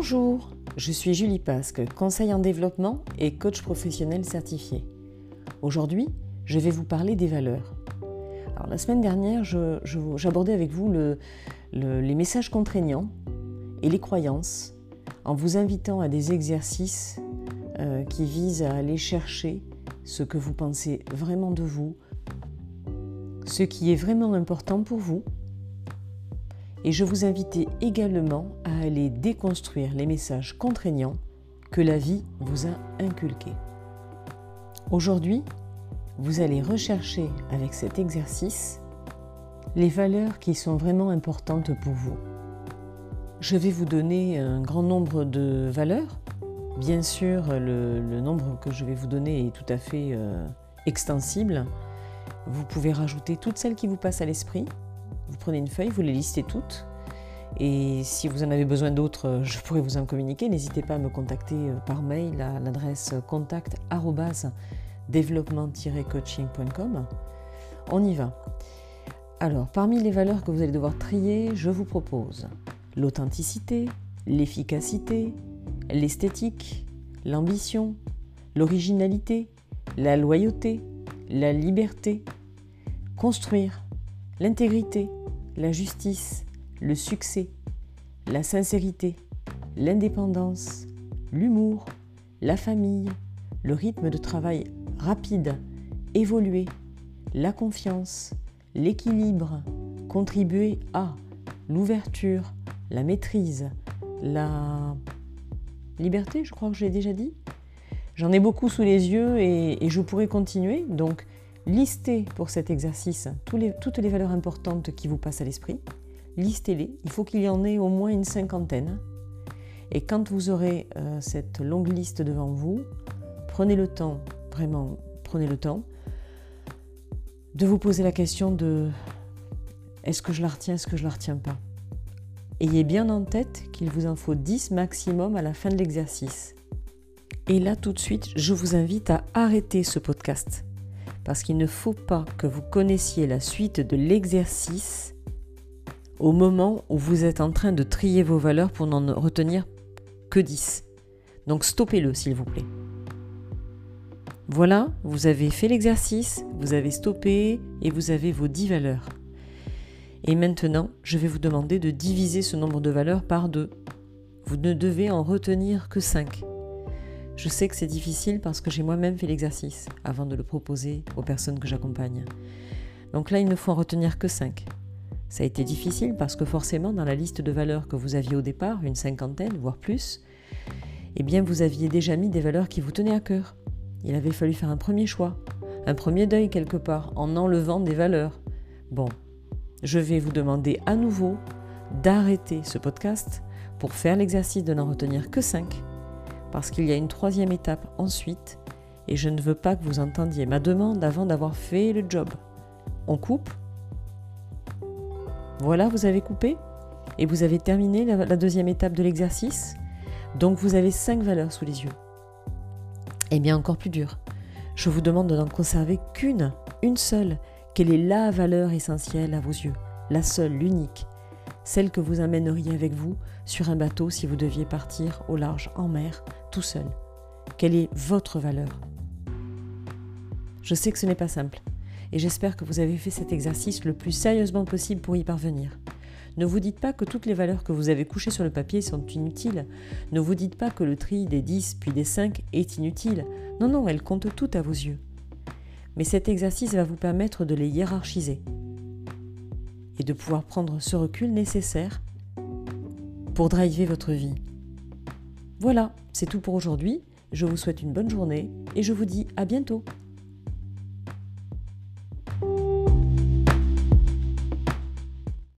Bonjour, je suis Julie Pasque, conseil en développement et coach professionnel certifié. Aujourd'hui, je vais vous parler des valeurs. La semaine dernière, j'abordais avec vous les messages contraignants et les croyances en vous invitant à des exercices euh, qui visent à aller chercher ce que vous pensez vraiment de vous, ce qui est vraiment important pour vous et je vous invitais également à aller déconstruire les messages contraignants que la vie vous a inculqués. Aujourd'hui, vous allez rechercher avec cet exercice les valeurs qui sont vraiment importantes pour vous. Je vais vous donner un grand nombre de valeurs. Bien sûr, le, nombre que je vais vous donner est tout à fait euh, extensible. Vous pouvez rajouter toutes celles qui vous passent à l'esprit vous prenez une feuille, vous les listez toutes. Et si vous en avez besoin d'autres, euh, je pourrais vous en communiquer. N'hésitez pas à me contacter euh, par mail à l'adresse contact coachingcom On y va. Alors, parmi les valeurs que vous allez devoir trier, je vous propose l'authenticité, l'efficacité, l'esthétique, l'ambition, l'originalité, la loyauté, la liberté, construire, l'intégrité, la justice, le succès, la sincérité, l'indépendance, l'humour, la famille, le rythme de travail rapide, évoluer, la confiance, l'équilibre, contribuer à l'ouverture, la maîtrise, la liberté, je crois que j'ai déjà dit. J'en ai beaucoup sous les yeux et, et je pourrais continuer. Donc, Listez pour cet exercice toutes les valeurs importantes qui vous passent à l'esprit. Listez-les. Il faut qu'il y en ait au moins une cinquantaine. Et quand vous aurez euh, cette longue liste devant vous, prenez le temps, vraiment, prenez le temps de vous poser la question de est-ce que je la retiens, est-ce que je la retiens pas? Ayez bien en tête qu'il vous en faut 10 maximum à la fin de l'exercice. Et là, tout de suite, je vous invite à arrêter ce podcast parce qu'il ne faut pas que vous connaissiez la suite de l'exercice au moment où vous êtes en train de trier vos valeurs pour n'en retenir que 10. Donc stoppez-le s'il vous plaît. Voilà, vous avez fait l'exercice, vous avez stoppé et vous avez vos 10 valeurs. Et maintenant, je vais vous demander de diviser ce nombre de valeurs par 2. Vous ne devez en retenir que 5. Je sais que c'est difficile parce que j'ai moi-même fait l'exercice avant de le proposer aux personnes que j'accompagne. Donc là, il ne faut en retenir que 5. Ça a été difficile parce que forcément, dans la liste de valeurs que vous aviez au départ, une cinquantaine, voire plus, eh bien, vous aviez déjà mis des valeurs qui vous tenaient à cœur. Il avait fallu faire un premier choix, un premier deuil quelque part, en enlevant des valeurs. Bon, je vais vous demander à nouveau d'arrêter ce podcast pour faire l'exercice de n'en retenir que 5 parce qu'il y a une troisième étape ensuite, et je ne veux pas que vous entendiez ma demande avant d'avoir fait le job. On coupe Voilà, vous avez coupé et vous avez terminé la, deuxième étape de l'exercice. Donc vous avez cinq valeurs sous les yeux. Eh bien encore plus dur. Je vous demande de n'en conserver qu'une, une seule. Quelle est la valeur essentielle à vos yeux La seule, l'unique celle que vous amèneriez avec vous sur un bateau si vous deviez partir au large en mer tout seul Quelle est votre valeur? Je sais que ce n'est pas simple et j'espère que vous avez fait cet exercice le plus sérieusement possible pour y parvenir. Ne vous dites pas que toutes les valeurs que vous avez couchées sur le papier sont inutiles. Ne vous dites pas que le tri des 10 puis des 5 est inutile. Non, non, elles comptent toutes à vos yeux. Mais cet exercice va vous permettre de les hiérarchiser, et de pouvoir prendre ce recul nécessaire pour driver votre vie. Voilà, c'est tout pour aujourd'hui. Je vous souhaite une bonne journée et je vous dis à bientôt.